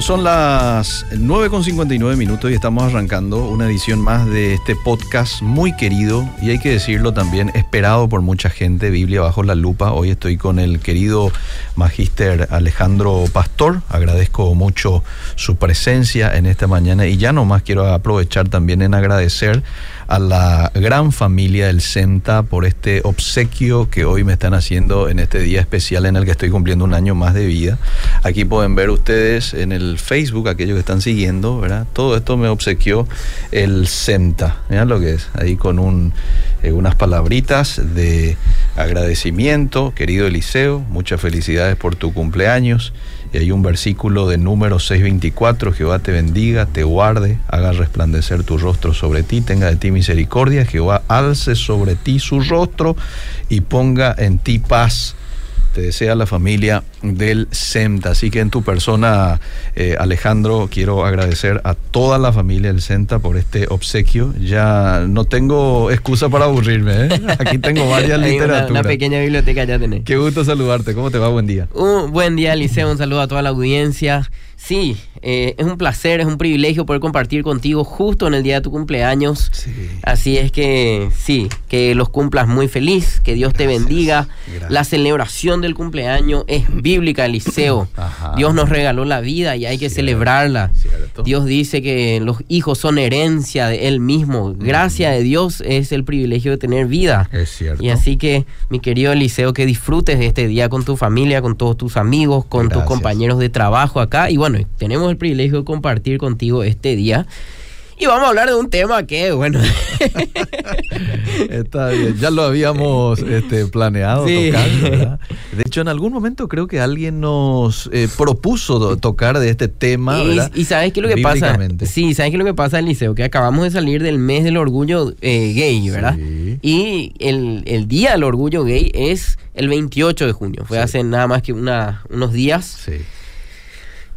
Son las 9.59 minutos y estamos arrancando una edición más de este podcast muy querido y hay que decirlo también, esperado por mucha gente, Biblia bajo la lupa. Hoy estoy con el querido magíster Alejandro Pastor. Agradezco mucho su presencia en esta mañana y ya nomás quiero aprovechar también en agradecer a la gran familia del CENTA por este obsequio que hoy me están haciendo en este día especial en el que estoy cumpliendo un año más de vida. Aquí pueden ver ustedes en el Facebook, aquellos que están siguiendo, ¿verdad? Todo esto me obsequió el CENTA. Vean lo que es, ahí con un, eh, unas palabritas de agradecimiento, querido Eliseo, muchas felicidades por tu cumpleaños. Y hay un versículo de número 624, Jehová te bendiga, te guarde, haga resplandecer tu rostro sobre ti, tenga de ti misericordia, Jehová alce sobre ti su rostro y ponga en ti paz te desea la familia del CENTA. Así que en tu persona, eh, Alejandro, quiero agradecer a toda la familia del CENTA por este obsequio. Ya no tengo excusa para aburrirme. ¿eh? Aquí tengo varias literaturas. Una, pequeña biblioteca ya tenés. Qué gusto saludarte. ¿Cómo te va? Buen día. Un buen día, Liceo. Un saludo a toda la audiencia. Sí, eh, es un placer, es un privilegio poder compartir contigo justo en el día de tu cumpleaños. Así es que sí, que los cumplas muy feliz, que Dios te bendiga. La celebración del cumpleaños es bíblica, Eliseo. Dios nos regaló la vida y hay que celebrarla. Dios dice que los hijos son herencia de Él mismo. Gracia de Dios es el privilegio de tener vida. Es cierto. Y así que, mi querido Eliseo, que disfrutes de este día con tu familia, con todos tus amigos, con tus compañeros de trabajo acá. Y bueno, tenemos el privilegio de compartir contigo este día. Y vamos a hablar de un tema que, bueno. Está bien, ya lo habíamos este, planeado tocar, De hecho, en algún momento creo que alguien nos eh, propuso tocar de este tema. Y, sabes qué es lo que pasa. Sí, sabes qué es lo que pasa, Eliseo, que acabamos de salir del mes del orgullo eh, gay, ¿verdad? Y el, día del orgullo gay es el 28 de junio. Fue hace nada más que una, unos días. Sí.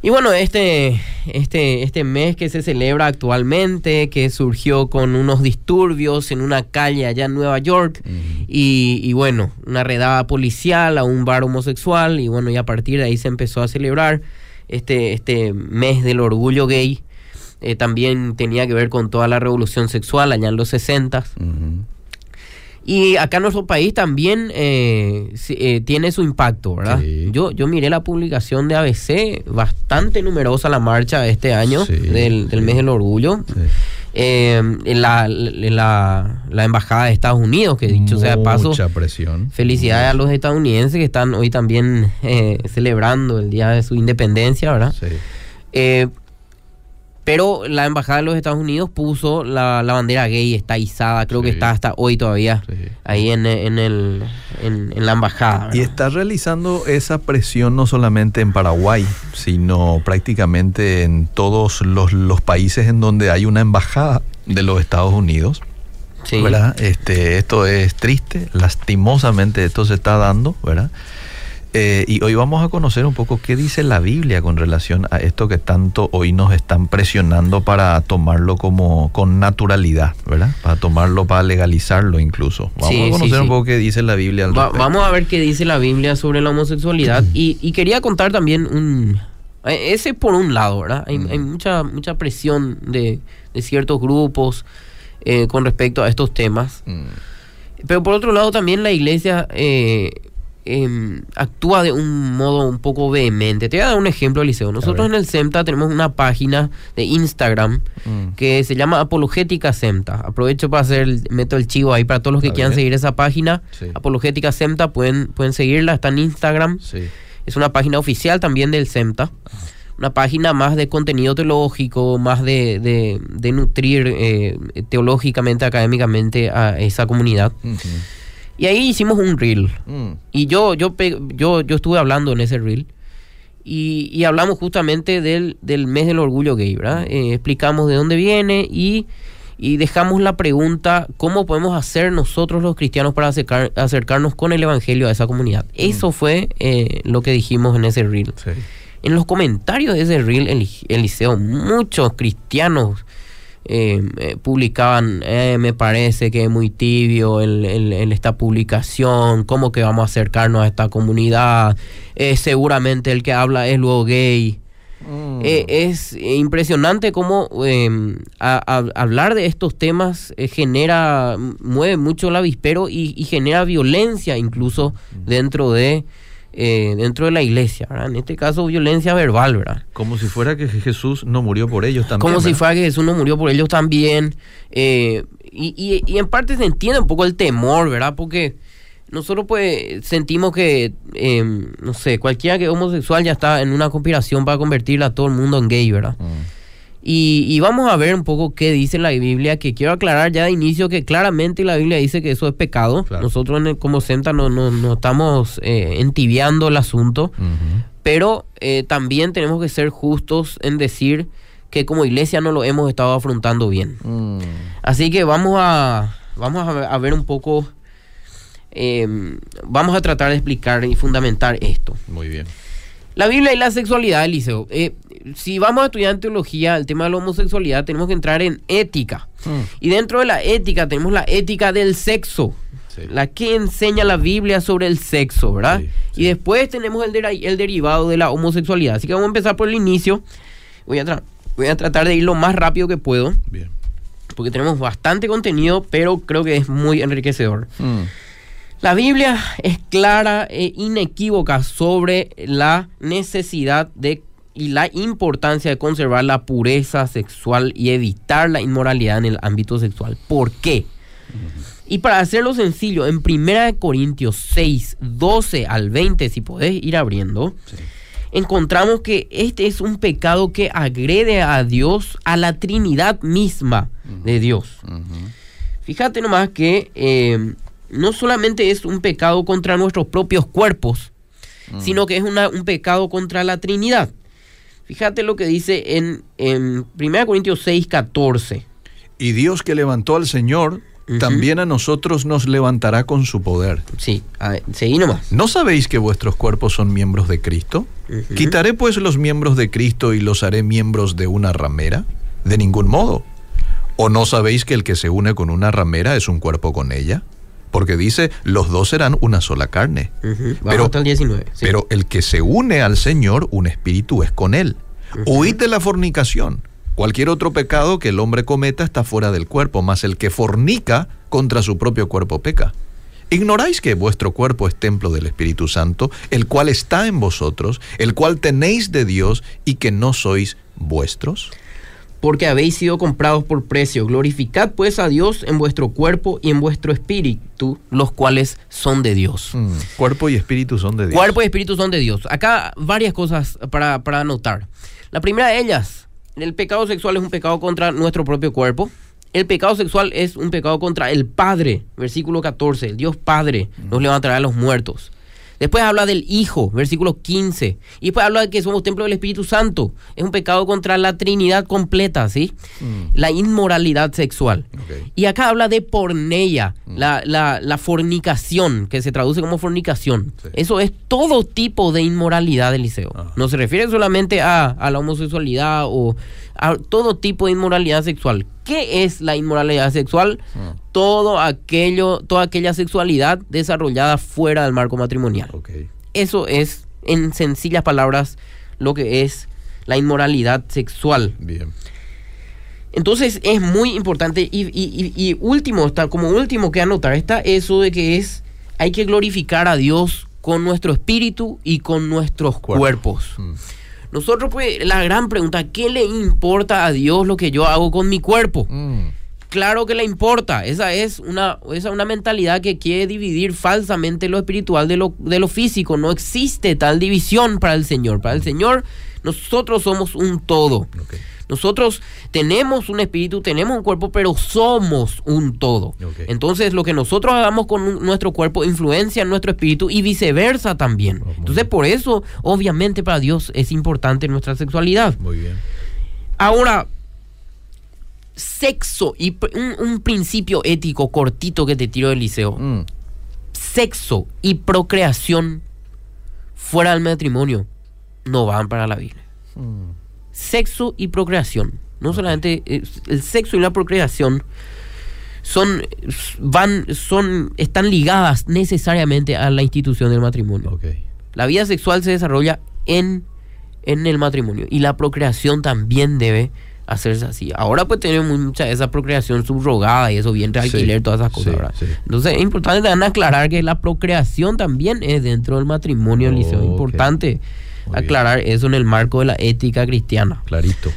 Y bueno, este, este, este mes que se celebra actualmente, que surgió con unos disturbios en una calle allá en Nueva York, y, bueno, una redada policial a un bar homosexual, y bueno, y a partir de ahí se empezó a celebrar este, este mes del orgullo gay. Eh, también tenía que ver con toda la revolución sexual allá en los 60. Y acá en nuestro país también eh, eh, tiene su impacto, ¿verdad? Yo, yo miré la publicación de ABC, bastante numerosa la marcha este año del, mes del orgullo. Eh, en, la, la, embajada de Estados Unidos, que dicho sea de paso, presión. Felicidades a los estadounidenses que están hoy también celebrando el día de su independencia, ¿verdad? Sí. Pero la embajada de los Estados Unidos puso la, bandera gay, está izada, creo que está hasta hoy todavía ahí en, el, en, la embajada. Y está realizando esa presión no solamente en Paraguay, sino prácticamente en todos los, los países en donde hay una embajada de los Estados Unidos. ¿verdad? Este, esto es triste, lastimosamente esto se está dando, ¿verdad? Eh, y hoy vamos a conocer un poco qué dice la Biblia con relación a esto que tanto hoy nos están presionando para tomarlo como con naturalidad, ¿verdad? Para tomarlo, para legalizarlo incluso. Vamos a conocer un poco qué dice la Biblia al Vamos a ver qué dice la Biblia sobre la homosexualidad. y, quería contar también un... Eh, ese por un lado, ¿verdad? Hay, mucha, mucha presión de, ciertos grupos eh, con respecto a estos temas. Pero por otro lado también la iglesia... Eh, Em, actúa de un modo un poco vehemente. Te voy a dar un ejemplo, Eliseo. Nosotros en el SEMTA tenemos una página de Instagram mm. que se llama Apologética SEMTA. Aprovecho para hacer, meto el chivo ahí para todos los que quieran seguir esa página. Apologética SEMTA, pueden, pueden seguirla, está en Instagram. Es una página oficial también del SEMTA. Una página más de contenido teológico, más de, de, nutrir eh, teológicamente, académicamente a esa comunidad. Y ahí hicimos un reel. Mm. Y yo, yo, yo, yo estuve hablando en ese reel. Y, hablamos justamente del, mes del orgullo gay, ¿verdad? Mm. Eh, explicamos de dónde viene y, dejamos la pregunta, ¿cómo podemos hacer nosotros los cristianos para acercarnos con el Evangelio a esa comunidad? Mm. Eso fue eh, lo que dijimos en ese reel. En los comentarios de ese reel, Eliseo, muchos cristianos eh, eh, publicaban, eh, me parece que es muy tibio en, esta publicación, cómo que vamos a acercarnos a esta comunidad, seguramente el que habla es luego gay. Mm. Eh, es impresionante cómo em, hablar de estos temas eh, genera, mueve mucho el avispero y, y genera violencia incluso dentro de eh, dentro de la iglesia, En este caso, violencia verbal, ¿verdad? Como si fuera que Jesús no murió por ellos también. Como si fuera que Jesús no murió por ellos también. Eh, y, y, en parte se entiende un poco el temor, ¿verdad? Porque nosotros pues sentimos que, em, no sé, cualquiera que es homosexual ya está en una conspiración para convertirla a todo el mundo en gay, ¿verdad? Mm. Y, vamos a ver un poco qué dice la Biblia, que quiero aclarar ya de inicio que claramente la Biblia dice que eso es pecado. Nosotros como Senta no, no, estamos eh, entibiando el asunto, pero eh, también tenemos que ser justos en decir que como iglesia no lo hemos estado afrontando bien. Mm. Así que vamos a, vamos a ver, un poco, em, vamos a tratar de explicar y fundamentar esto. Muy bien. La Biblia y la sexualidad, Eliseo. Eh, si vamos a estudiar en teología el tema de la homosexualidad, tenemos que entrar en ética. Mm. Y dentro de la ética tenemos la ética del sexo. La que enseña la Biblia sobre el sexo, ¿verdad? Y después tenemos el, el derivado de la homosexualidad. Así que vamos a empezar por el inicio. Voy a, voy a tratar de ir lo más rápido que puedo. Bien. Porque tenemos bastante contenido, pero creo que es muy enriquecedor. Mm. La Biblia es clara e inequívoca sobre la necesidad de y la importancia de conservar la pureza sexual y evitar la inmoralidad en el ámbito sexual. ¿Por qué? Y para hacerlo sencillo, en 1 Corintios 6, 12 al 20, si podés ir abriendo, encontramos que este es un pecado que agrede a Dios, a la Trinidad misma de Dios. Fíjate nomás que eh, no solamente es un pecado contra nuestros propios cuerpos, mm. sino que es un pecado contra la Trinidad. Fíjate lo que dice en, en 1 Corintios 6, 14. Y Dios que levantó al Señor, también a nosotros nos levantará con su poder. Sí, seguí nomás. ¿No sabéis que vuestros cuerpos son miembros de Cristo? ¿Quitaré pues los miembros de Cristo y los haré miembros de una ramera? De ningún modo. ¿O no sabéis que el que se une con una ramera es un cuerpo con ella? Porque dice, los dos serán una sola carne. pero, hasta el 19. Pero el que se une al Señor, un espíritu es con él. Huid de la fornicación. Cualquier otro pecado que el hombre cometa está fuera del cuerpo, mas el que fornica contra su propio cuerpo peca. ¿Ignoráis que vuestro cuerpo es templo del Espíritu Santo, el cual está en vosotros, el cual tenéis de Dios y que no sois vuestros? Porque habéis sido comprados por precio. Glorificad pues a Dios en vuestro cuerpo y en vuestro espíritu, los cuales son de Dios. Mm, cuerpo y espíritu son de Dios. Cuerpo y espíritu son de Dios. Acá varias cosas para, para anotar. La primera de ellas, el pecado sexual es un pecado contra nuestro propio cuerpo. El pecado sexual es un pecado contra el Padre, versículo 14. El Dios Padre nos levantará a los muertos. Después habla del Hijo, versículo 15. Y después habla de que somos templo del Espíritu Santo. Es un pecado contra la Trinidad completa, ¿sí? Mm. La inmoralidad sexual. Y acá habla de porneia, mm. la, fornicación, que se traduce como fornicación. Eso es todo tipo de inmoralidad, Eliseo. No se refiere solamente a, a la homosexualidad o a todo tipo de inmoralidad sexual. ¿Qué es la inmoralidad sexual? Ah. Todo aquello, toda aquella sexualidad desarrollada fuera del marco matrimonial. Eso es, en sencillas palabras, lo que es la inmoralidad sexual. Bien. Entonces es muy importante y, último, está, como último que anotar está eso de que es, hay que glorificar a Dios con nuestro espíritu y con nuestros cuerpos. Mm. Nosotros, pues, la gran pregunta, ¿qué le importa a Dios lo que yo hago con mi cuerpo? Mm. Claro que le importa. Esa es una, esa una mentalidad que quiere dividir falsamente lo espiritual de lo, de lo físico. No existe tal división para el Señor. Para el Señor, nosotros somos un todo. Nosotros tenemos un espíritu, tenemos un cuerpo, pero somos un todo. Entonces, lo que nosotros hagamos con nuestro cuerpo influencia en nuestro espíritu y viceversa también. Oh, Entonces, por eso, obviamente, para Dios es importante nuestra sexualidad. Muy bien. Ahora, sexo y un, principio ético cortito que te tiro del liceo. Mm. Sexo y procreación fuera del matrimonio no van para la Biblia. Mm sexo y procreación. No solamente eh, el sexo y la procreación son van son están ligadas necesariamente a la institución del matrimonio. La vida sexual se desarrolla en en el matrimonio. Y la procreación también debe hacerse así. Ahora pues tenemos mucha esa procreación subrogada y eso, vientre de alquiler, todas esas cosas. Entonces es importante también aclarar que la procreación también es dentro del matrimonio, Es importante aclarar eso en el marco de la ética cristiana. Clarito.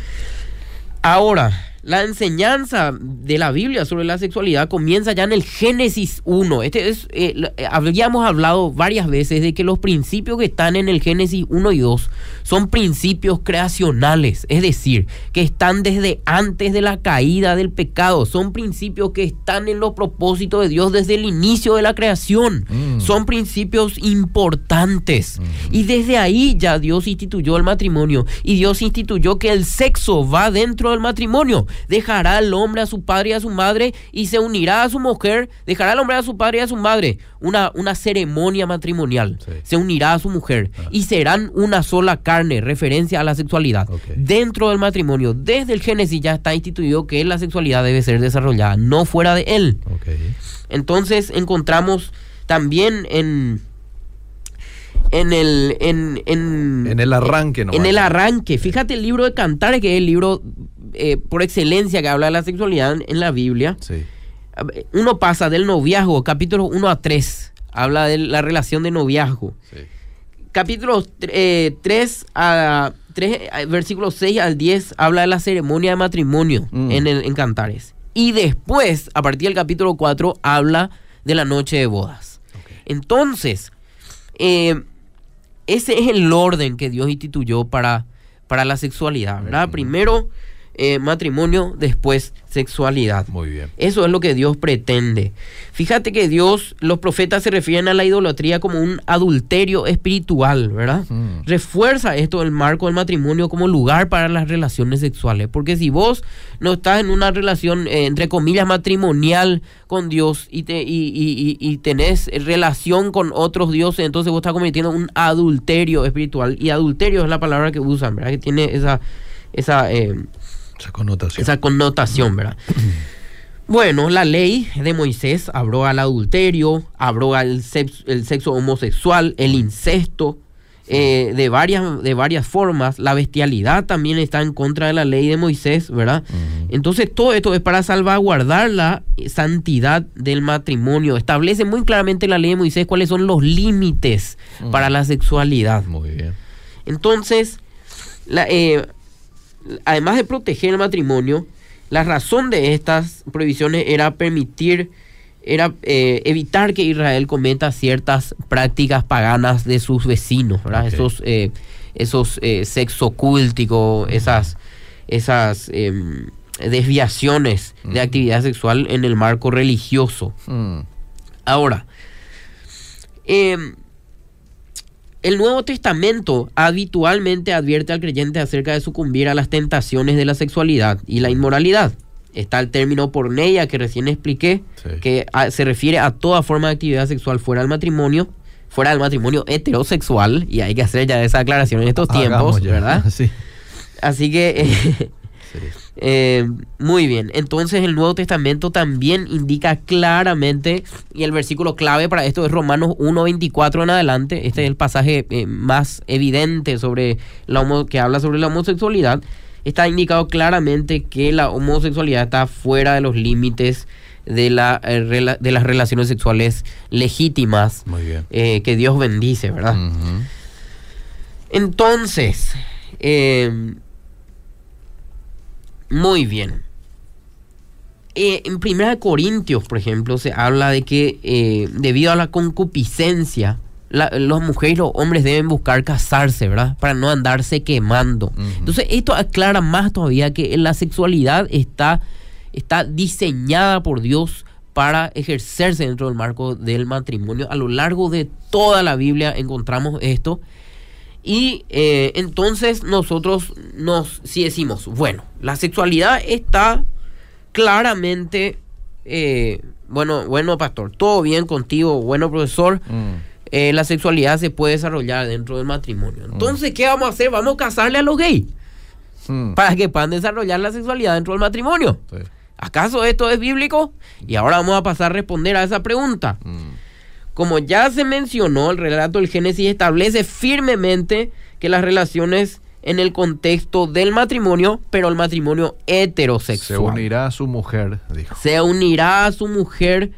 Ahora, la enseñanza de la Biblia sobre la sexualidad comienza ya en el Génesis 1. Este es, eh, eh, habíamos hablado varias veces de que los principios que están en el Génesis 1 y 2 son principios creacionales, es decir, que están desde antes de la caída del pecado, son principios que están en los propósitos de Dios desde el inicio de la creación, mm. son principios importantes. Mm. Y desde ahí ya Dios instituyó el matrimonio y Dios instituyó que el sexo va dentro del matrimonio dejará el hombre a su padre y a su madre y se unirá a su mujer, dejará el hombre a su padre y a su madre, una, una ceremonia matrimonial, se unirá a su mujer ah. y serán una sola carne, referencia a la sexualidad. Dentro del matrimonio, desde el Génesis ya está instituido que la sexualidad debe ser desarrollada, no fuera de él. Entonces encontramos también en en el en, en, el arranque no en el arranque fíjate el libro de Cantares que es el libro eh, por excelencia que habla de la sexualidad en la Biblia, uno pasa del noviazgo, capítulo 1 a 3, habla de la relación de noviazgo. Capítulos 3 eh, a 3, eh, versículos 6 al 10, habla de la ceremonia de matrimonio mm. en, el, en Cantares. Y después, a partir del capítulo 4, habla de la noche de bodas. Entonces, ese es el orden que Dios instituyó para, para la sexualidad, ¿verdad? Primero eh, matrimonio, después sexualidad. Muy bien. Eso es lo que Dios pretende. Fíjate que Dios, los profetas se refieren a la idolatría como un adulterio espiritual, ¿verdad? Mm. Refuerza esto el marco del matrimonio como lugar para las relaciones sexuales. Porque si vos no estás en una relación, eh, entre comillas, matrimonial con Dios y, te, y, y, tenés relación con otros dioses, entonces vos estás cometiendo un adulterio espiritual. Y adulterio es la palabra que usan, ¿verdad? Que tiene esa... esa eh, esa connotación. Esa connotación, ¿verdad? Bueno, la ley de Moisés habló al adulterio, habló al sexo, el sexo homosexual, el incesto, eh, de, varias, de varias formas. La bestialidad también está en contra de la ley de Moisés, ¿verdad? Entonces, todo esto es para salvaguardar la santidad del matrimonio. Establece muy claramente la ley de Moisés cuáles son los límites para la sexualidad. Muy bien. Entonces, la, eh, además de proteger el matrimonio, la razón de estas prohibiciones era permitir, era eh, evitar que Israel cometa ciertas prácticas paganas de sus vecinos, Esos, eh, esos eh, sexo esas, esas em, desviaciones de actividad sexual en el marco religioso. Mm. Ahora, eh, el Nuevo Testamento habitualmente advierte al creyente acerca de sucumbir a las tentaciones de la sexualidad y la inmoralidad. Está el término porneia que recién expliqué, que se refiere a toda forma de actividad sexual fuera del matrimonio, fuera del matrimonio heterosexual, y hay que hacer ya esa aclaración en estos tiempos, ¿verdad? Así que Eh, muy bien, entonces el Nuevo Testamento también indica claramente, y el versículo clave para esto es Romanos 1.24 en adelante, este es el pasaje eh, más evidente sobre la que habla sobre la homosexualidad, está indicado claramente que la homosexualidad está fuera de los límites de, la, eh, de las relaciones sexuales legítimas que Dios bendice, ¿verdad? Entonces, muy bien. Eh, en Primera Corintios, por ejemplo, se habla de que eh, debido a la concupiscencia, las mujeres y los hombres deben buscar casarse, ¿verdad? Para no andarse quemando. Entonces, esto aclara más todavía que la sexualidad está, está diseñada por Dios para ejercerse dentro del marco del matrimonio. A lo largo de toda la Biblia encontramos esto. Y eh, entonces nosotros nos, si decimos, bueno, la sexualidad está claramente, eh, bueno, bueno, pastor, todo bien contigo, bueno, profesor. Mm. Eh, la sexualidad se puede desarrollar dentro del matrimonio. Mm. Entonces, ¿qué vamos a hacer? Vamos a casarle a los gays mm. para que puedan desarrollar la sexualidad dentro del matrimonio. ¿Acaso esto es bíblico? Y ahora vamos a pasar a responder a esa pregunta. Como ya se mencionó, el relato del Génesis establece firmemente que las relaciones en el contexto del matrimonio, pero el matrimonio heterosexual. Se unirá a su mujer, dijo. Se unirá a su mujer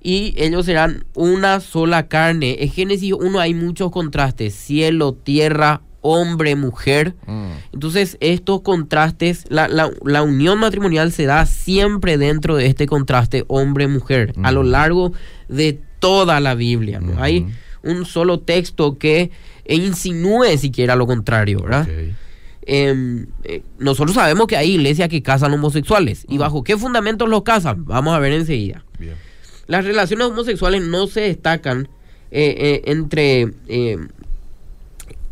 y ellos serán una sola carne. En Génesis 1 hay muchos contrastes, cielo, tierra, hombre, mujer. Mm. Entonces estos contrastes, la, la- la unión matrimonial se da siempre dentro de este contraste hombre-mujer, a lo largo de toda la Biblia. ¿no? Hay un solo texto que insinúe siquiera lo contrario, ¿verdad? Em, eh, nosotros sabemos que hay iglesias que casan homosexuales. ¿Y bajo qué fundamentos los casan? Vamos a ver enseguida. Bien. Las relaciones homosexuales no se destacan eh, eh, entre, eh,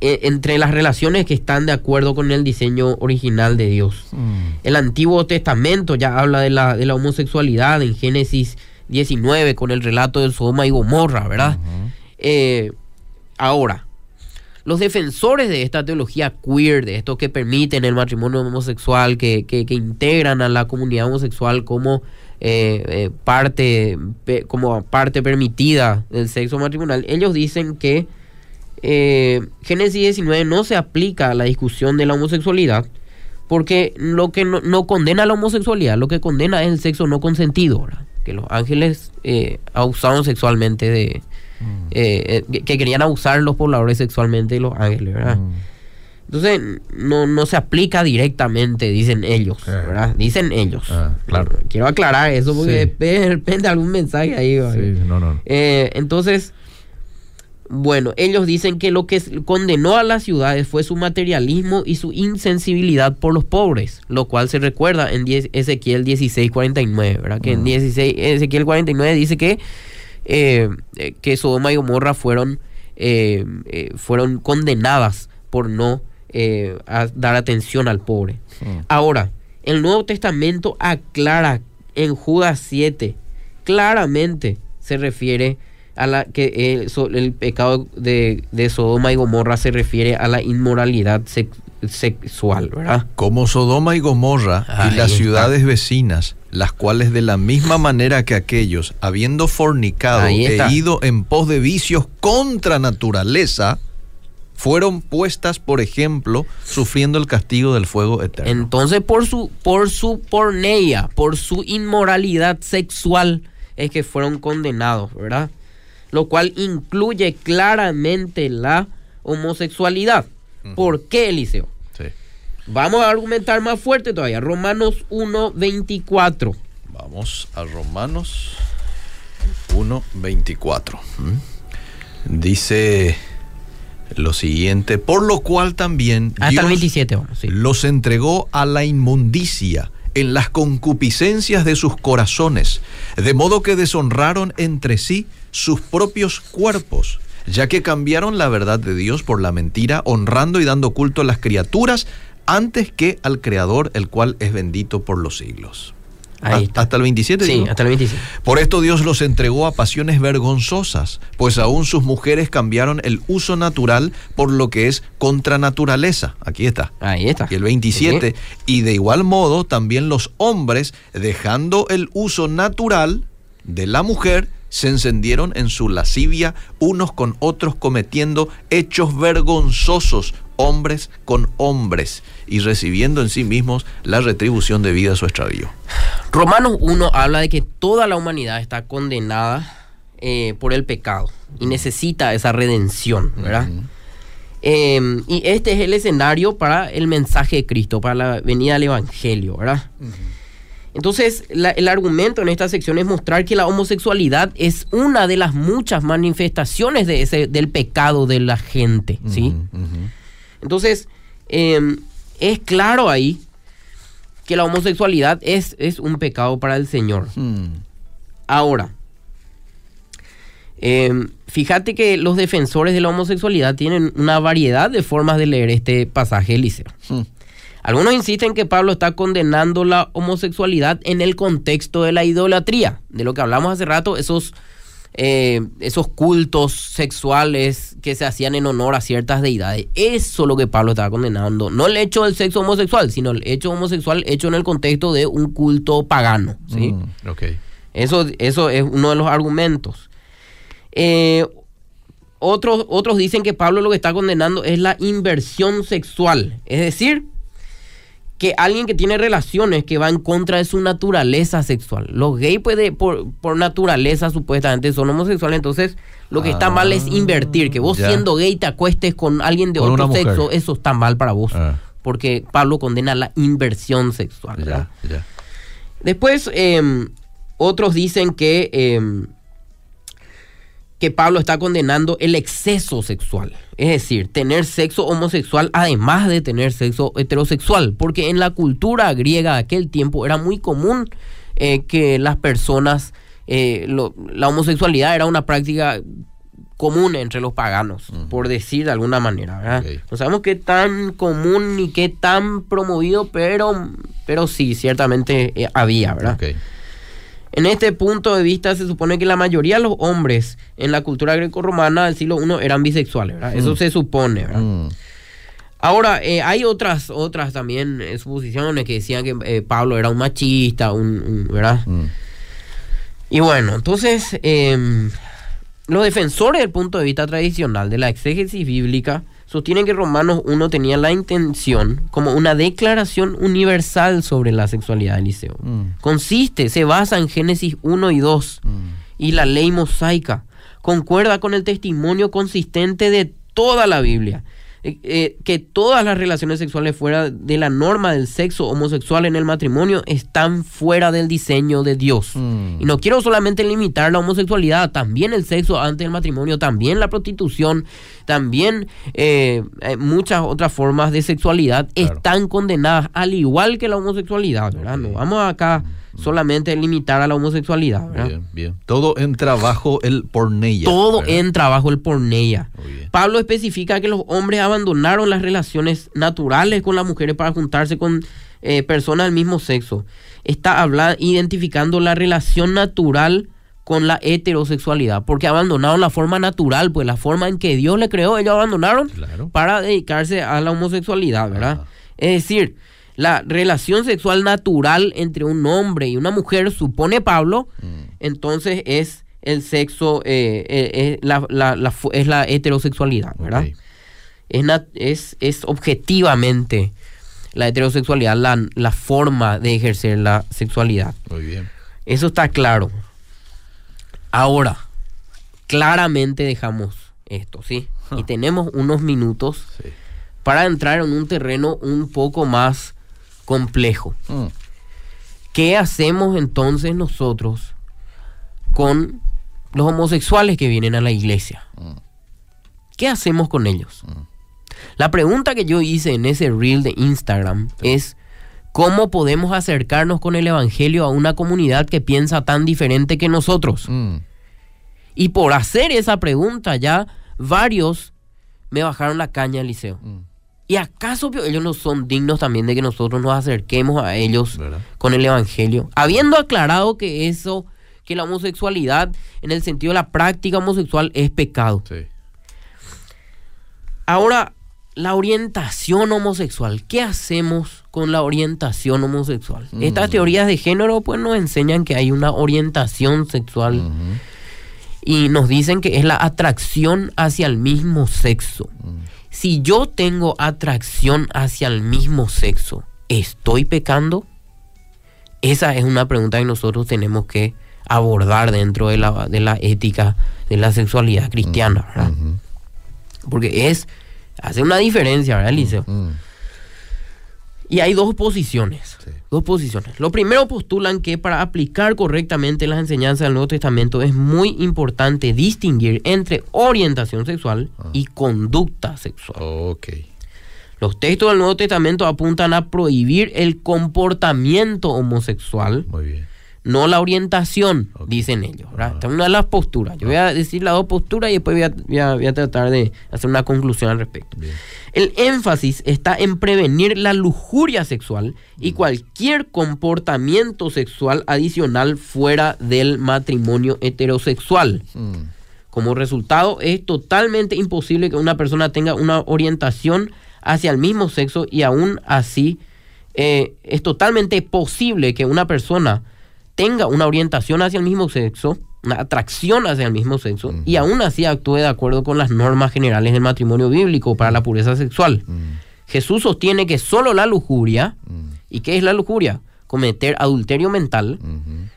eh, entre las relaciones que están de acuerdo con el diseño original de Dios. Mm. El Antiguo Testamento ya habla de la, de la homosexualidad en Génesis 19 con el relato de Sodoma y Gomorra, ¿verdad? Eh, ahora, los defensores de esta teología queer, de estos que permiten el matrimonio homosexual, que, que- que integran a la comunidad homosexual como eh, eh, parte, pe- como parte permitida del sexo matrimonial, ellos dicen que eh, Génesis 19 no se aplica a la discusión de la homosexualidad porque lo que no, no condena la homosexualidad, lo que condena es el sexo no consentido, ¿verdad? Que los ángeles eh, abusaron sexualmente de, eh, eh, que querían abusar los pobladores sexualmente de los ángeles, ¿verdad? Mm. Entonces, no, no se aplica directamente, dicen ellos, Eh. ¿verdad? Dicen ellos. Ah, claro. Quiero aclarar eso porque Sí. de repente algún mensaje ahí. va a haber. Sí, no, no. Eh, entonces, bueno, ellos dicen que lo que condenó a las ciudades fue su materialismo y su insensibilidad por los pobres, lo cual se recuerda en 10 Ezequiel 16:49, ¿verdad? Que en Mm. 16, Ezequiel 49 dice que, eh, eh, que Sodoma y Gomorra fueron, eh, eh, fueron condenadas por no a dar atención al pobre. Mm. Ahora, el Nuevo Testamento aclara en Judas 7, claramente se refiere a la que eh, el pecado de, de Sodoma y Gomorra se refiere a la inmoralidad sex- sexual, ¿verdad? Como Sodoma y Gomorra Ahí y las está. ciudades vecinas, las cuales de la misma manera que aquellos, habiendo fornicado e ido en pos de vicios contra naturaleza, fueron puestas, por ejemplo, sufriendo el castigo del fuego eterno. Entonces, por su, por su porneia, por su inmoralidad sexual, es que fueron condenados, ¿verdad? Lo cual incluye claramente la homosexualidad. ¿Por qué, Eliseo? Sí. Vamos a argumentar más fuerte todavía. Romanos 1, 24. Vamos a Romanos 1.24. ¿Mm? Dice lo siguiente, por lo cual también Hasta el Dios 27, vamos, sí. los entregó a la inmundicia en las concupiscencias de sus corazones, de modo que deshonraron entre sí sus propios cuerpos, ya que cambiaron la verdad de Dios por la mentira, honrando y dando culto a las criaturas antes que al Creador, el cual es bendito por los siglos. Ahí está. Hasta el 27. Sí, digo. hasta el 27. Por esto Dios los entregó a pasiones vergonzosas, pues aún sus mujeres cambiaron el uso natural por lo que es contra naturaleza. Aquí está. Ahí está. Y el 27, y de igual modo también los hombres, dejando el uso natural de la mujer, se encendieron en su lascivia unos con otros cometiendo hechos vergonzosos, hombres con hombres, y recibiendo en sí mismos la retribución debida a su extravío. Romanos 1 habla de que toda la humanidad está condenada eh, por el pecado y necesita esa redención, ¿verdad? Eh, y este es el escenario para el mensaje de Cristo, para la venida del Evangelio, ¿verdad? Entonces, la- el argumento en esta sección es mostrar que la homosexualidad es una de las muchas manifestaciones de ese, del pecado de la gente, ¿sí? Entonces, eh, es claro ahí que la homosexualidad es, es un pecado para el Señor. Hmm. Ahora, eh, fíjate que los defensores de la homosexualidad tienen una variedad de formas de leer este pasaje, Eliseo. Hmm. Algunos insisten que Pablo está condenando la homosexualidad en el contexto de la idolatría, de lo que hablamos hace rato, esos, eh, esos cultos sexuales que se hacían en honor a ciertas deidades. Eso es lo que Pablo estaba condenando. No el hecho del sexo homosexual, sino el hecho homosexual hecho en el contexto de un culto pagano. ¿sí? Mm, ok. Eso, eso es uno de los argumentos. Eh, otros, otros dicen que Pablo lo que está condenando es la inversión sexual. Es decir, que alguien que tiene relaciones que va en contra de su naturaleza sexual. Los gays puede, por, por naturaleza supuestamente son homosexuales, entonces lo que está mal es invertir, que vos ya. siendo gay te acuestes con alguien de Con otro sexo, eso está mal para vos. Ah. Porque Pablo condena la inversión sexual. Ya, ya. Después, eh, otros dicen que, eh, que Pablo está condenando el exceso sexual. Es decir, tener sexo homosexual además de tener sexo heterosexual. Porque en la cultura griega de aquel tiempo era muy común eh, que las personas, eh, lo- la homosexualidad era una práctica común entre los paganos, por decir de alguna manera. ¿verdad? No sabemos qué tan común ni qué tan promovido, pero, pero sí, ciertamente eh, había, ¿verdad? Ok. En este punto de vista se supone que la mayoría de los hombres en la cultura grecorromana del siglo I eran bisexuales, ¿verdad? Eso se supone, ¿verdad? Mm. Ahora, eh, hay otras, otras también eh, suposiciones que decían que eh, Pablo era un machista, un, un- ¿verdad? Mm. Y bueno, entonces, eh, los defensores del punto de vista tradicional de la exégesis bíblica sostienen que Romanos 1 tenía la intención como una declaración universal sobre la sexualidad de Eliseo. Mm. Consiste, se basa en Génesis 1 y 2 Mm. y la ley mosaica. Concuerda con el testimonio consistente de toda la Biblia. Eh, eh, que todas las relaciones sexuales fuera de la norma del sexo homosexual en el matrimonio están fuera del diseño de Dios. Mm. Y no quiero solamente limitar la homosexualidad, también el sexo antes del matrimonio, también la prostitución, también eh, eh, muchas otras formas de sexualidad Claro. están condenadas, al igual que la homosexualidad, ¿verdad? No vamos acá solamente a limitar a la homosexualidad, ¿verdad? Bien, bien. Todo entra bajo el porneia. Todo ¿verdad? entra bajo el porneia. Pablo especifica que los hombres abandonaron las relaciones naturales con las mujeres para juntarse con eh, personas del mismo sexo. Está habla- identificando la relación natural con la heterosexualidad, porque abandonaron la forma natural, pues la forma en que Dios le creó, ellos abandonaron Claro. para dedicarse a la homosexualidad, ¿verdad? Ajá. Es decir, la relación sexual natural entre un hombre y una mujer, supone Pablo, Mm. entonces es el sexo, eh, eh, eh, la, la- la fu- es la heterosexualidad, ¿verdad? Ok. Es, es, es objetivamente la heterosexualidad la, la forma de ejercer la sexualidad. Muy bien. Eso está claro. Ahora, claramente dejamos esto, ¿sí? Y tenemos unos minutos Sí. para entrar en un terreno un poco más complejo. Mm. ¿Qué hacemos entonces nosotros con los homosexuales que vienen a la iglesia? Mm. ¿Qué hacemos con ellos? Mm. La pregunta que yo hice en ese reel de Instagram es ¿cómo podemos acercarnos con el Evangelio a una comunidad que piensa tan diferente que nosotros? Mm. Y por hacer esa pregunta ya varios me bajaron la caña al liceo. Mm. ¿Y acaso ellos no son dignos también de que nosotros nos acerquemos a ellos ¿Verdad? con el Evangelio? Habiendo aclarado que eso, que la homosexualidad en el sentido de la práctica homosexual es pecado. Sí. Ahora, la orientación homosexual. ¿Qué hacemos con la orientación homosexual? Mm. Estas teorías de género pues nos enseñan que hay una orientación sexual y nos dicen que es la atracción hacia el mismo sexo. Mm. Si yo tengo atracción hacia el mismo sexo, ¿estoy pecando? Esa es una pregunta que nosotros tenemos que abordar dentro de la, de la ética de la sexualidad cristiana. Porque es, hace una diferencia, ¿verdad, Eliseo? Mm. Y hay dos posiciones. Sí. Dos posiciones. Lo primero postulan que para aplicar correctamente las enseñanzas del Nuevo Testamento es muy importante distinguir entre orientación sexual Ah. y conducta sexual. Ok. Los textos del Nuevo Testamento apuntan a prohibir el comportamiento homosexual, Muy bien. No la orientación, dicen ellos. ¿verdad? Ajá. Esta es una de las posturas. Yo voy a decir las dos posturas y después voy a, voy a- voy a tratar de hacer una conclusión al respecto. Bien. El énfasis está en prevenir la lujuria sexual y cualquier comportamiento sexual adicional fuera del matrimonio heterosexual. Mm. Como resultado, es totalmente imposible que una persona tenga una orientación hacia el mismo sexo y aún así eh, es totalmente posible que una persona tenga una orientación hacia el mismo sexo una atracción hacia el mismo sexo y aún así actúe de acuerdo con las normas generales del matrimonio bíblico para la pureza sexual. Jesús sostiene que solo la lujuria, ¿y qué es la lujuria? Cometer adulterio mental,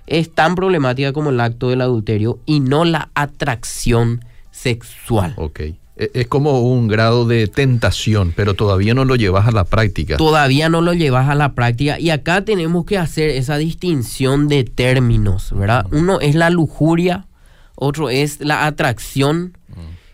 es tan problemática como el acto del adulterio y no la atracción sexual. Ok. E- Es como un grado de tentación, pero todavía no lo llevas a la práctica. Todavía no lo llevas a la práctica y acá tenemos que hacer esa distinción de términos, ¿verdad? Uno es la lujuria, otro es la atracción,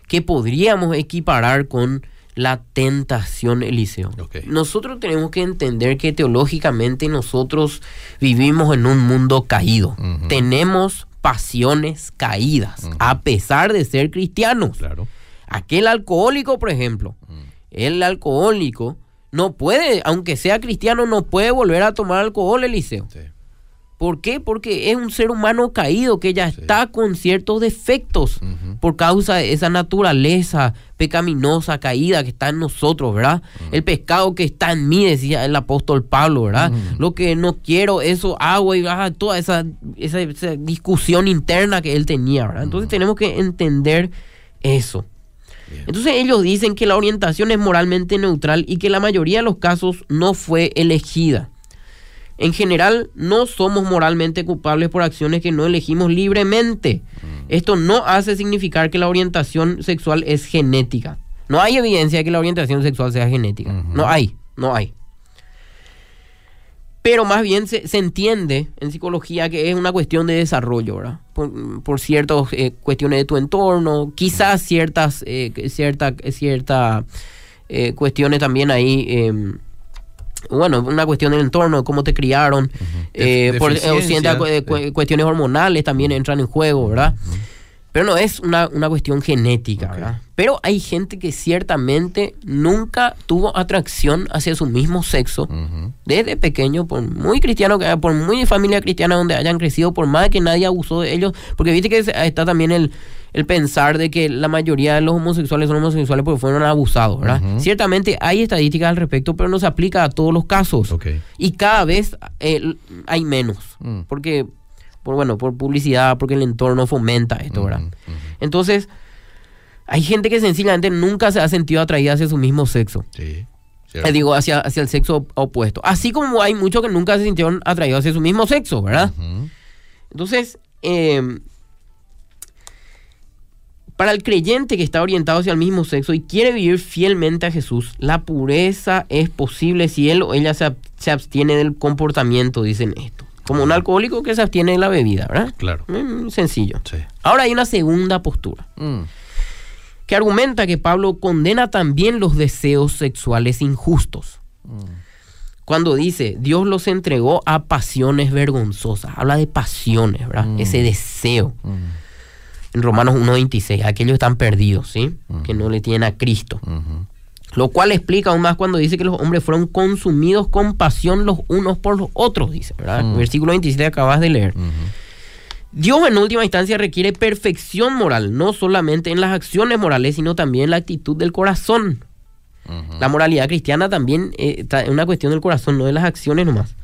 que podríamos equiparar con la tentación, Eliseo. Nosotros tenemos que entender que teológicamente nosotros vivimos en un mundo caído. Tenemos pasiones caídas, a pesar de ser cristianos. Claro. Aquel alcohólico, por ejemplo, el alcohólico no puede, aunque sea cristiano, no puede volver a tomar alcohol, Eliseo. Sí. ¿Por qué? Porque es un ser humano caído que ya está con ciertos defectos por causa de esa naturaleza pecaminosa, caída que está en nosotros, ¿verdad? El pescado que está en mí, decía el apóstol Pablo, ¿verdad? Lo que no quiero, eso agua y ah, toda esa, esa, esa discusión interna que él tenía, ¿verdad? Entonces tenemos que entender eso. Bien. Entonces ellos dicen que la orientación es moralmente neutral y que la mayoría de los casos no fue elegida. En general, no somos moralmente culpables por acciones que no elegimos libremente. Esto no hace significar que la orientación sexual es genética. No hay evidencia de que la orientación sexual sea genética. No hay, no hay. Pero más bien se, se entiende en psicología que es una cuestión de desarrollo, ¿verdad? Por, por ciertas eh, cuestiones de tu entorno, quizás ciertas, eh, cierta, cierta, eh, cuestiones también ahí, eh, bueno, una cuestión del entorno, cómo te criaron, eh, Def- por, eh, cu- eh, cu- cuestiones hormonales también entran en juego, ¿verdad? Pero no es una, una cuestión genética. ¿verdad? Pero hay gente que ciertamente nunca tuvo atracción hacia su mismo sexo desde pequeño, por muy cristiano que por muy familia cristiana donde hayan crecido, por más que nadie abusó de ellos, porque viste que está también el, el pensar de que la mayoría de los homosexuales son homosexuales porque fueron abusados, ¿verdad? Ciertamente hay estadísticas al respecto, pero no se aplica a todos los casos. Ok. Y cada vez eh, hay menos, Mm. porque, por, bueno, por publicidad, porque el entorno fomenta esto, ¿verdad? Entonces, hay gente que sencillamente nunca se ha sentido atraída hacia su mismo sexo. Sí. Eh, digo, hacia, hacia el sexo opuesto. Así como hay muchos que nunca se sintieron atraídos hacia su mismo sexo, ¿verdad? Entonces, eh, para el creyente que está orientado hacia el mismo sexo y quiere vivir fielmente a Jesús, la pureza es posible si él o ella se, se abstiene del comportamiento, dicen esto. Como un alcohólico que se abstiene de la bebida, ¿verdad? Claro. Mm, sencillo. Sí. Ahora hay una segunda postura Mm. que argumenta que Pablo condena también los deseos sexuales injustos. Cuando dice, Dios los entregó a pasiones vergonzosas. Habla de pasiones, ¿verdad? Mm. Ese deseo. Mm. En Romanos 1.26, aquellos están perdidos, ¿sí? Mm. Que no le tienen a Cristo. Ujú. Lo cual explica aún más cuando dice que los hombres fueron consumidos con pasión los unos por los otros, dice, ¿verdad? Mm. Versículo 27 acabas de leer. Dios en última instancia requiere perfección moral, no solamente en las acciones morales, sino también en la actitud del corazón. La moralidad cristiana también eh, es una cuestión del corazón, no de las acciones nomás.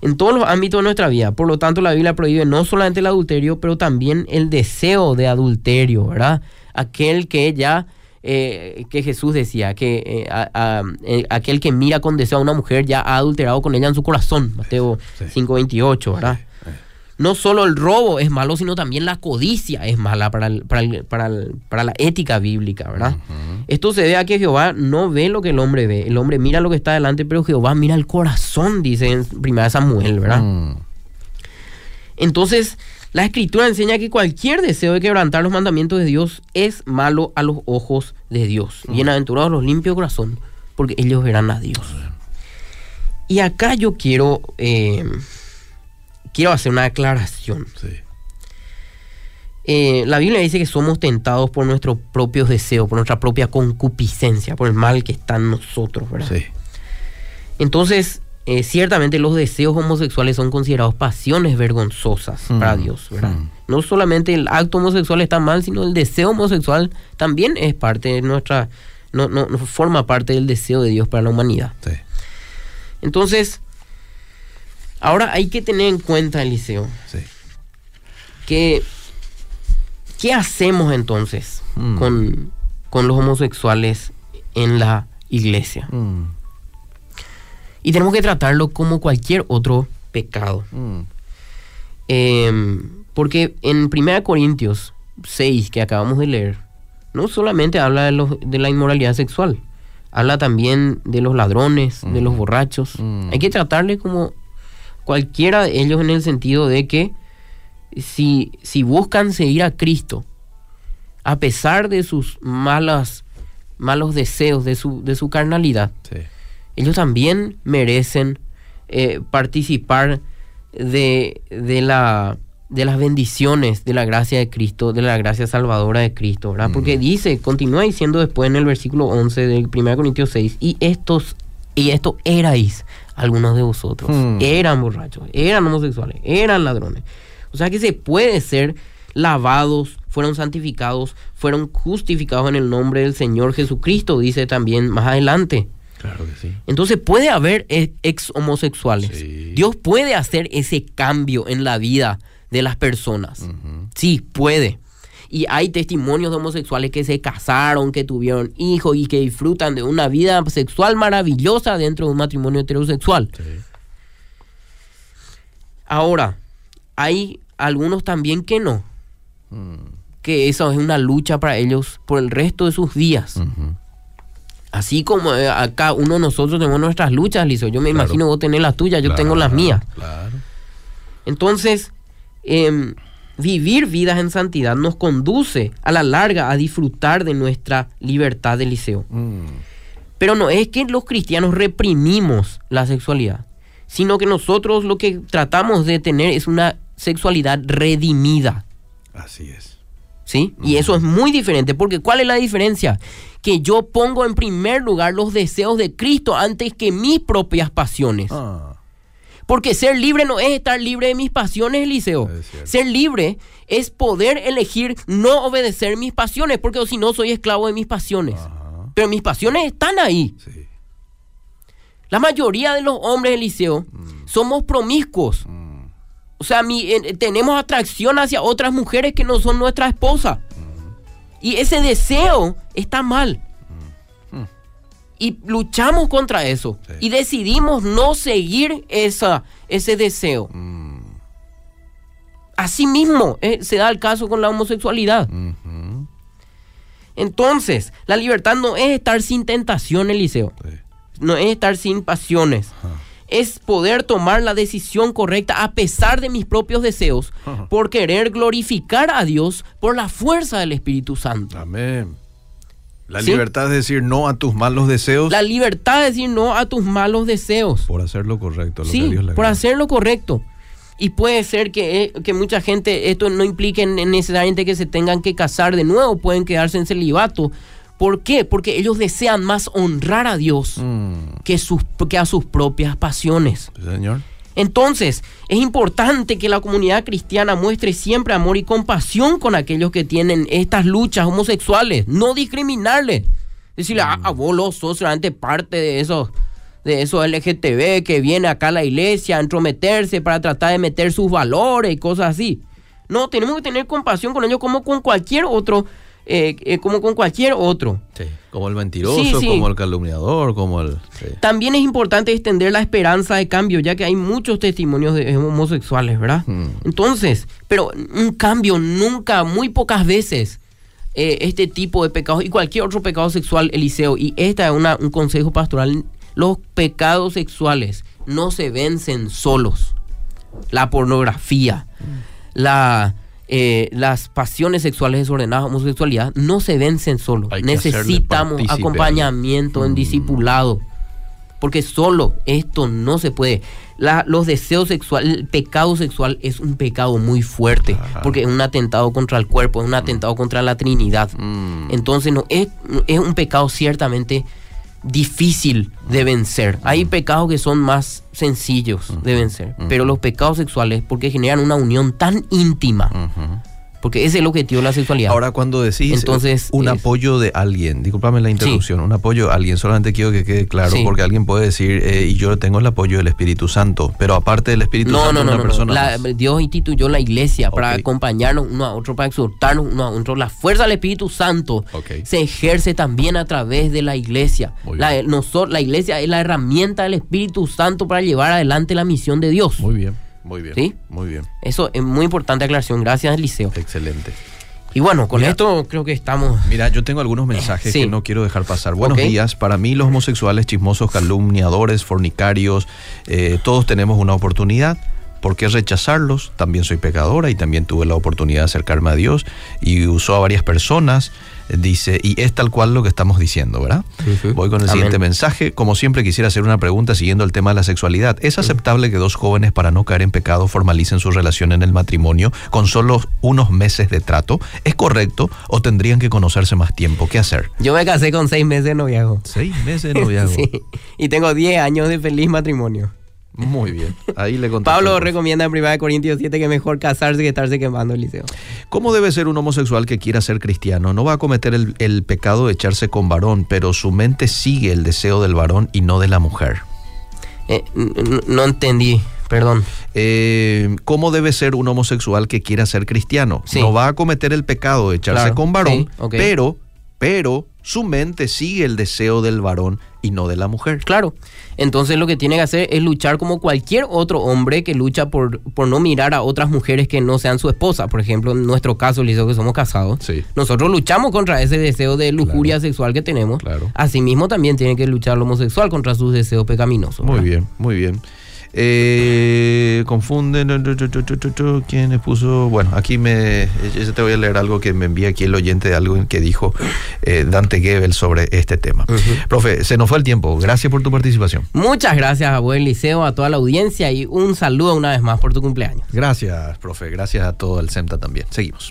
En todos los ámbitos de nuestra vida. Por lo tanto, la Biblia prohíbe no solamente el adulterio, pero también el deseo de adulterio, ¿verdad? Aquel que ya, eh, que Jesús decía, que eh, a- a- eh, aquel que mira con deseo a una mujer ya ha adulterado con ella en su corazón. Mateo Sí. 5.28, ¿verdad? Sí. no solo el robo es malo, sino también la codicia es mala para, el- para, el- para, el- para la ética bíblica, ¿verdad? Esto se ve a que Jehová no ve lo que el hombre ve. El hombre mira lo que está delante, pero Jehová mira el corazón, dice en 1 Samuel, ¿verdad? Mm. Entonces, la escritura enseña que cualquier deseo de quebrantar los mandamientos de Dios es malo a los ojos de Dios. Bienaventurados los limpios corazón, porque ellos verán a Dios. Y acá yo quiero, eh, quiero hacer una aclaración. Sí. Eh, la Biblia dice que somos tentados por nuestros propios deseos, por nuestra propia concupiscencia, por el mal que está en nosotros, ¿verdad? Sí. Entonces, eh, ciertamente los deseos homosexuales son considerados pasiones vergonzosas Mm, para Dios, ¿verdad? mm. No solamente el acto homosexual está mal, sino el deseo homosexual también es parte de nuestra, no, no, no forma parte del deseo de Dios para la humanidad. Sí. Entonces, ahora hay que tener en cuenta, Eliseo, Sí. que ¿Qué hacemos entonces Mm. con, con los homosexuales en la iglesia? Mm, Y tenemos que tratarlo como cualquier otro pecado. mm, Eh, porque en 1 Corintios 6, que acabamos de leer, no solamente habla de, los- de la inmoralidad sexual, habla también de los ladrones, de los borrachos. Mm. Hay que tratarle como cualquiera de ellos en el sentido de que si, si buscan seguir a Cristo, a pesar de sus malas, malos deseos, de su, de su carnalidad, sí. Ellos también merecen eh, participar de, de, la, de las bendiciones de la gracia de Cristo, de la gracia salvadora de Cristo, ¿verdad? Porque dice, continúa diciendo después en el versículo 11 del 1 Corintios 6, y estos, y esto erais algunos de vosotros, Hmm. eran borrachos, eran homosexuales, eran ladrones. O sea que se puede ser lavados, fueron santificados, fueron justificados en el nombre del Señor Jesucristo, dice también más adelante. Claro que sí. Entonces puede haber e- ex homosexuales. Sí. Dios puede hacer ese cambio en la vida de las personas. Sí, puede. Y hay testimonios de homosexuales que se casaron, que tuvieron hijos y que disfrutan de una vida sexual maravillosa dentro de un matrimonio heterosexual. Sí. Ahora, hay algunos también que no, Mm, que eso es una lucha para ellos por el resto de sus días. Así como eh, acá uno de nosotros tenemos nuestras luchas, Lizo. Yo me Claro. imagino vos tenés las tuyas, yo tengo las mías. Claro. Entonces, em, vivir vidas en santidad nos conduce a la larga a disfrutar de nuestra libertad de liceo. Mm, Pero no es que los cristianos reprimimos la sexualidad, sino que nosotros lo que tratamos de tener es una sexualidad redimida. así es. ¿Sí? Y eso es muy diferente, porque ¿cuál es la diferencia? Que yo pongo en primer lugar los deseos de Cristo antes que mis propias pasiones. Ah, Porque ser libre no es estar libre de mis pasiones, Eliseo. Ser libre es poder elegir no obedecer mis pasiones, porque si no soy esclavo de mis pasiones. ajá. Pero mis pasiones están ahí. Sí. La mayoría de los hombres, Eliseo, somos promiscuos. Mm, O sea, mi- eh, tenemos atracción hacia otras mujeres que no son nuestra esposa. Y ese deseo está mal. Mm. Y luchamos contra eso. Sí. Y decidimos no seguir esa, ese deseo. mm, Asimismo, eh, se da el caso con la homosexualidad. Entonces, la libertad no es estar sin tentación, Eliseo. Sí. No es estar sin pasiones. Ajá. Es poder tomar la decisión correcta a pesar de mis propios deseos, por querer glorificar a Dios por la fuerza del Espíritu Santo. Amén. La ¿Sí? libertad es decir no a tus malos deseos La libertad de decir no a tus malos deseos. por hacer lo correcto. Lo que Sí, Dios le por hacer lo correcto. Y puede ser que, eh, que mucha gente, esto no implique en- en necesariamente que se tengan que casar de nuevo, pueden quedarse en celibato. ¿Por qué? Porque ellos desean más honrar a Dios Mm, que, sus, que a sus propias pasiones. señor. Entonces, es importante que la comunidad cristiana muestre siempre amor y compasión con aquellos que tienen estas luchas homosexuales, no discriminarles. Decirle, ah, ah, vos lo sos solamente parte de esos, de esos LGTB que viene acá a la iglesia a entrometerse para tratar de meter sus valores y cosas así. No, tenemos que tener compasión con ellos como con cualquier otro, eh, eh, como con cualquier otro. Sí. Como el mentiroso, Sí, sí. como el calumniador, como el... También es importante extender la esperanza de cambio, ya que hay muchos testimonios de homosexuales, ¿verdad? Hmm. Entonces, pero un cambio nunca, muy pocas veces, eh, este tipo de pecados y cualquier otro pecado sexual, Eliseo, y este es una- un consejo pastoral, los pecados sexuales no se vencen solos. La pornografía, la, eh, las pasiones sexuales desordenadas, homosexualidad, no se vencen hacerle Necesitamos Mm. acompañamiento en discipulado. Porque solo esto no se puede. La- los deseos sexuales, el pecado sexual es un pecado muy fuerte. Ajá. Porque es un atentado contra el cuerpo, es un atentado contra la Trinidad. Mm, Entonces no, es, es un pecado ciertamente difícil de vencer. Hay pecados que son más sencillos de vencer. Pero los pecados sexuales, porque generan una unión tan íntima. Porque ese es el objetivo de la sexualidad. Ahora, cuando decís Entonces, un es- apoyo de alguien, discúlpame la interrupción, un apoyo de alguien, solamente quiero que quede claro, Sí. porque alguien puede decir, eh, y yo tengo el apoyo del Espíritu Santo, pero aparte del Espíritu no, Santo, no, no, una no, persona. La-. Dios instituyó la iglesia para acompañarnos uno a otro, para exhortarnos uno a otro. La fuerza del Espíritu Santo se ejerce también a través de la iglesia. La, nosotros, la iglesia es la herramienta del Espíritu Santo para llevar adelante la misión de Dios. Muy bien, muy bien. ¿Sí? Muy bien. Eso es muy importante aclaración. Gracias, Eliseo. Excelente. Y bueno, con Mira. esto creo que estamos. Mira, yo tengo algunos mensajes Sí. que no quiero dejar pasar. Buenos días. Para mí, los homosexuales, chismosos, calumniadores, fornicarios, eh, todos tenemos una oportunidad. ¿Por qué rechazarlos? También soy pecadora y también tuve la oportunidad de acercarme a Dios y usó a varias personas. Dice, y es tal cual lo que estamos diciendo, ¿verdad? Voy con el Amén. siguiente mensaje. Como siempre, quisiera hacer una pregunta siguiendo el tema de la sexualidad. ¿Es aceptable que dos jóvenes, para no caer en pecado, formalicen su relación en el matrimonio con solo unos meses de trato? ¿Es correcto o tendrían que conocerse más tiempo? ¿Qué hacer? Yo me casé con seis meses de noviazgo. Seis meses de noviazgo. Sí. Y tengo 10 años de feliz matrimonio. Muy bien. Ahí le. Pablo recomienda en 1 Corintios 7 que mejor casarse que estarse quemando el liceo. ¿Cómo debe ser un homosexual que quiera ser cristiano? No va a cometer el, el pecado de echarse con varón, pero su mente sigue el deseo del varón y no de la mujer. Eh, no entendí, perdón. Eh, ¿Cómo debe ser un homosexual que quiera ser cristiano? Sí. No va a cometer el pecado de echarse Claro, con varón, sí, pero, pero su mente sigue el deseo del varón y no de la mujer. Claro. Entonces lo que tiene que hacer es luchar como cualquier otro hombre que lucha por, por no mirar a otras mujeres que no sean su esposa. Por ejemplo, en nuestro caso, Liceo, que somos casados. Sí. Nosotros luchamos contra ese deseo de lujuria sexual que tenemos. Claro. Asimismo, también tiene que luchar el homosexual contra sus deseos pecaminosos. Muy ¿verdad? bien, muy bien. Eh, confunden. ¿Quién puso? Bueno, aquí me. Yo te voy a leer algo que me envía aquí el oyente de algo que dijo eh, Dante Gebel sobre este tema. Profe, se nos fue el tiempo. Gracias por tu participación. Muchas gracias a buen Liceo, a toda la audiencia y un saludo una vez más por tu cumpleaños. Gracias, profe. Gracias a todo el CEMTA también. Seguimos.